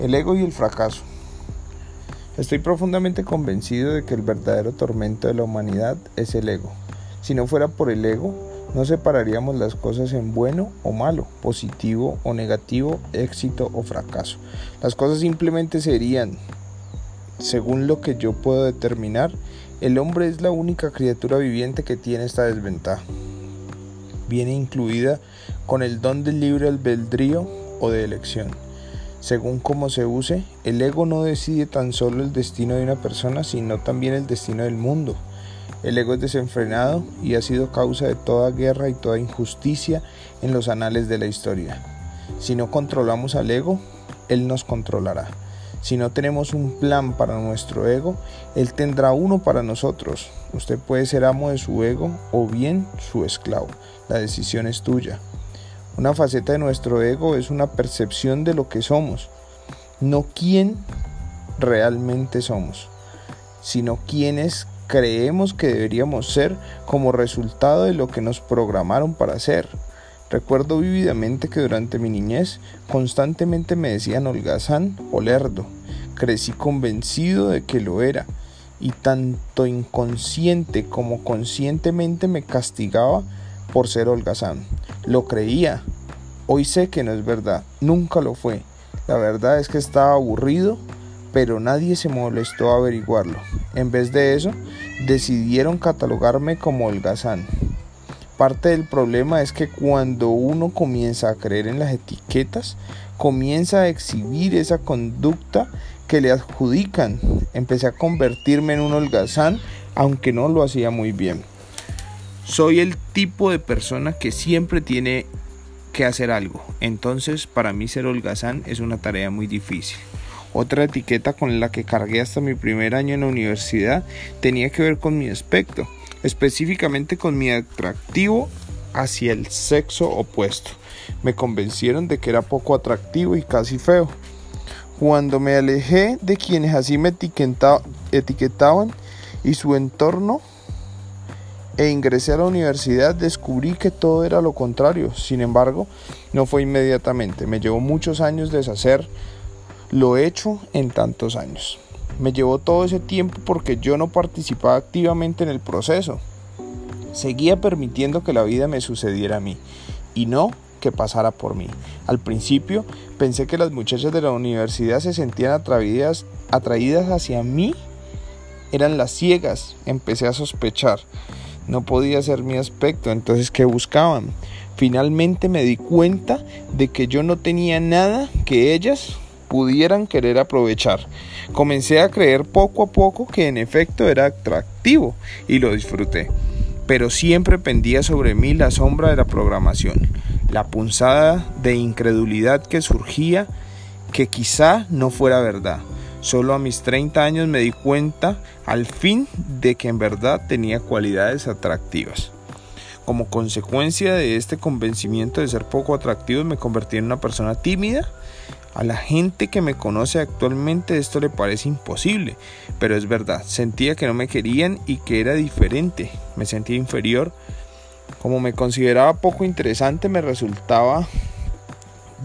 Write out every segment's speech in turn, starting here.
El ego y el fracaso. Estoy profundamente convencido de que el verdadero tormento de la humanidad es el ego. Si no fuera por el ego, no separaríamos las cosas en bueno o malo, positivo o negativo, éxito o fracaso. Las cosas simplemente serían, según lo que yo puedo determinar, el hombre es la única criatura viviente que tiene esta desventaja. Viene incluida con el don del libre albedrío o de elección. Según cómo se use, el ego no decide tan solo el destino de una persona, sino también el destino del mundo. El ego es desenfrenado y ha sido causa de toda guerra y toda injusticia en los anales de la historia. Si no controlamos al ego, él nos controlará. Si no tenemos un plan para nuestro ego, él tendrá uno para nosotros. Usted puede ser amo de su ego o bien su esclavo. La decisión es tuya. Una faceta de nuestro ego es una percepción de lo que somos, no quién realmente somos, sino quiénes creemos que deberíamos ser como resultado de lo que nos programaron para ser. Recuerdo vividamente que durante mi niñez constantemente me decían holgazán o lerdo. Crecí convencido de que lo era y tanto inconsciente como conscientemente me castigaba por ser holgazán. Lo creía. Hoy sé que no es verdad. Nunca lo fue. La verdad es que estaba aburrido, pero nadie se molestó a averiguarlo. En vez de eso, decidieron catalogarme como holgazán. Parte del problema es que cuando uno comienza a creer en las etiquetas, comienza a exhibir esa conducta que le adjudican. Empecé a convertirme en un holgazán, aunque no lo hacía muy bien. Soy el tipo de persona que siempre tiene que hacer algo. Entonces, para mí ser holgazán es una tarea muy difícil. Otra etiqueta con la que cargué hasta mi primer año en la universidad tenía que ver con mi aspecto, específicamente con mi atractivo hacia el sexo opuesto. Me convencieron de que era poco atractivo y casi feo. Cuando me alejé de quienes así me etiquetaban y su entorno, e ingresé a la universidad descubrí que todo era lo contrario. Sin embargo, no fue inmediatamente. Me llevó muchos años deshacer lo hecho en tantos años. Me llevó todo ese tiempo porque yo no participaba activamente en el proceso. Seguía permitiendo que la vida me sucediera a mí y no que pasara por mí. Al principio pensé que las muchachas de la universidad se sentían atraídas, atraídas hacia mí. Eran las ciegas, empecé a sospechar. No podía ser mi aspecto, entonces ¿qué buscaban? Finalmente me di cuenta de que yo no tenía nada que ellas pudieran querer aprovechar. Comencé a creer poco a poco que en efecto era atractivo y lo disfruté. Pero siempre pendía sobre mí la sombra de la programación, la punzada de incredulidad que surgía que quizá no fuera verdad. Solo a mis 30 años me di cuenta al fin de que en verdad tenía cualidades atractivas. Como consecuencia de este convencimiento de ser poco atractivo me convertí en una persona tímida. A la gente que me conoce actualmente esto le parece imposible, pero es verdad, sentía que no me querían y que era diferente, me sentía inferior. Como me consideraba poco interesante me resultaba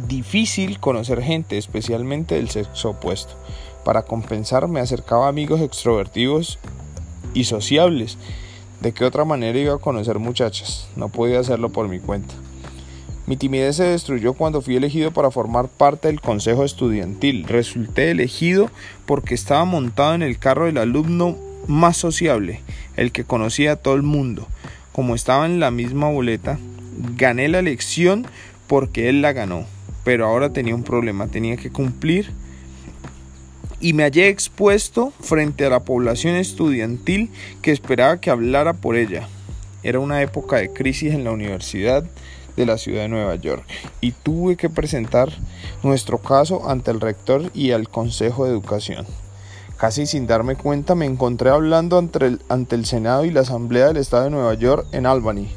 difícil conocer gente, especialmente del sexo opuesto. Para compensar me acercaba a amigos extrovertidos y sociables. ¿De qué otra manera iba a conocer muchachas? No podía hacerlo por mi cuenta. Mi timidez se destruyó cuando fui elegido para formar parte del consejo estudiantil. Resulté elegido porque estaba montado en el carro del alumno más sociable, el que conocía a todo el mundo. Como estaba en la misma boleta, gané la elección porque él la ganó. Pero ahora tenía un problema, tenía que cumplir y me hallé expuesto frente a la población estudiantil que esperaba que hablara por ella. Era una época de crisis en la universidad de la ciudad de Nueva York y tuve que presentar nuestro caso ante el rector y al Consejo de Educación. Casi sin darme cuenta me encontré hablando ante el, ante el Senado y la Asamblea del Estado de Nueva York en Albany.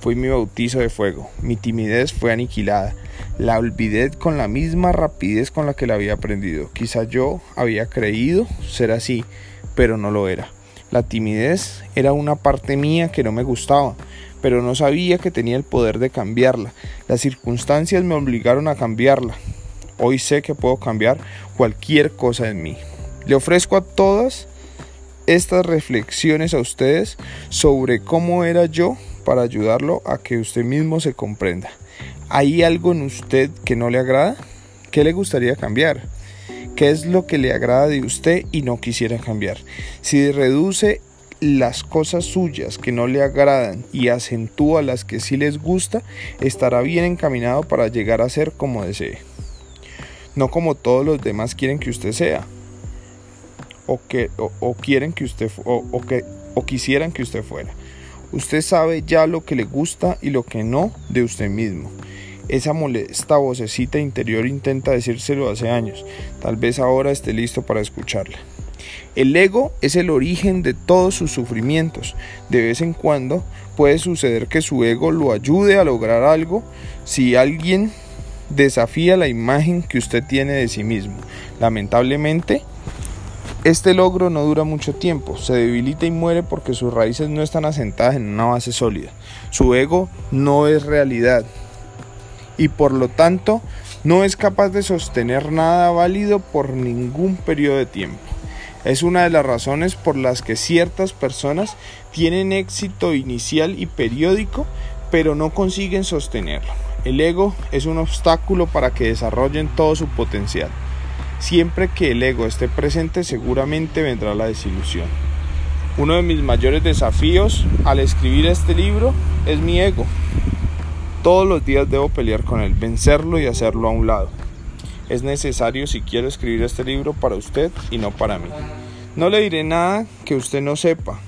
Fue mi bautizo de fuego, mi timidez fue aniquilada la olvidé con la misma rapidez con la que la había aprendido. Quizá yo había creído ser así, pero no lo era. La timidez era una parte mía que no me gustaba, pero no sabía que tenía el poder de cambiarla. Las circunstancias me obligaron a cambiarla. Hoy sé que puedo cambiar cualquier cosa en mí. Le ofrezco a todas estas reflexiones a ustedes sobre cómo era yo para ayudarlo a que usted mismo se comprenda. ¿Hay algo en usted que no le agrada? ¿Qué le gustaría cambiar? ¿Qué es lo que le agrada de usted y no quisiera cambiar? Si reduce las cosas suyas que no le agradan y acentúa las que sí les gusta, estará bien encaminado para llegar a ser como desee. No como todos los demás quieren que usted sea. O, que, o, quieren que usted o, que, o quisieran que usted fuera. Usted sabe ya lo que le gusta y lo que no de usted mismo. Esa molesta vocecita interior intenta decírselo hace años. Tal vez ahora esté listo para escucharla. El ego es el origen de todos sus sufrimientos. De vez en cuando puede suceder que su ego lo ayude a lograr algo si alguien desafía la imagen que usted tiene de sí mismo. Lamentablemente, este logro no dura mucho tiempo, se debilita y muere porque sus raíces no están asentadas en una base sólida. Su ego no es realidad y por lo tanto no es capaz de sostener nada válido por ningún periodo de tiempo. Es una de las razones por las que ciertas personas tienen éxito inicial y periódico, pero no consiguen sostenerlo. El ego es un obstáculo para que desarrollen todo su potencial. Siempre que el ego esté presente, seguramente vendrá la desilusión. Uno de mis mayores desafíos al escribir este libro es mi ego. Todos los días debo pelear con él, vencerlo y hacerlo a un lado es necesario si quiero escribir este libro para usted y no para mí. No le diré nada que usted no sepa.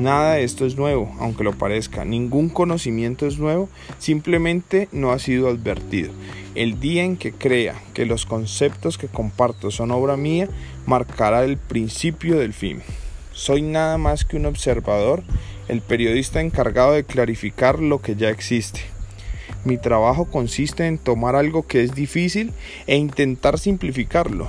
Nada de esto es nuevo, aunque lo parezca. Ningún conocimiento es nuevo, simplemente no ha sido advertido. El día en que crea que los conceptos que comparto son obra mía, marcará el principio del fin. Soy nada más que un observador, el periodista encargado de clarificar lo que ya existe. Mi trabajo consiste en tomar algo que es difícil e intentar simplificarlo.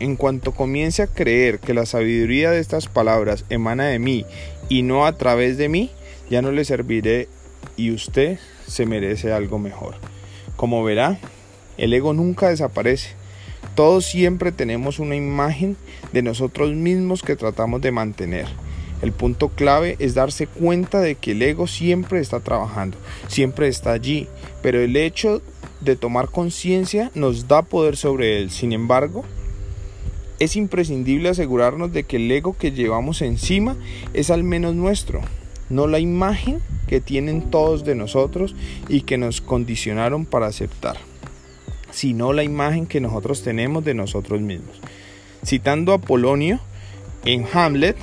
En cuanto comience a creer que la sabiduría de estas palabras emana de mí y no a través de mí, ya no le serviré y usted se merece algo mejor. Como verá, el ego nunca desaparece. Todos siempre tenemos una imagen de nosotros mismos que tratamos de mantener. El punto clave es darse cuenta de que el ego siempre está trabajando, siempre está allí, pero el hecho de tomar conciencia nos da poder sobre él. Sin embargo, es imprescindible asegurarnos de que el ego que llevamos encima es al menos nuestro, no la imagen que tienen todos de nosotros y que nos condicionaron para aceptar, sino la imagen que nosotros tenemos de nosotros mismos. Citando a Polonio en Hamlet,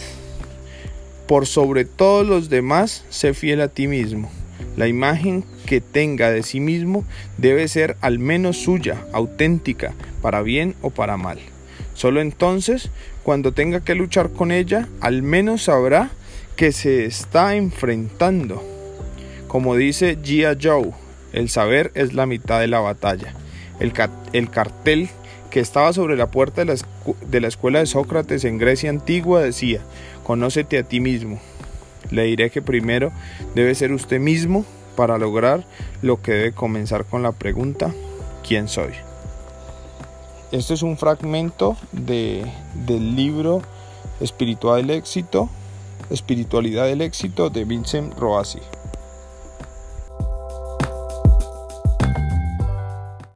por sobre todos los demás, sé fiel a ti mismo. La imagen que tenga de sí mismo debe ser al menos suya, auténtica, para bien o para mal. Solo entonces, cuando tenga que luchar con ella, al menos sabrá que se está enfrentando. Como dice Gia Joe, el saber es la mitad de la batalla. El, el cartel que estaba sobre la puerta de la, de la escuela de Sócrates en Grecia antigua decía, Conócete a ti mismo. Le diré que primero debe ser usted mismo para lograr lo que debe comenzar con la pregunta ¿quién soy? Este es un fragmento de, del libro Espiritual del éxito, Espiritualidad del éxito de Vincent Roasi.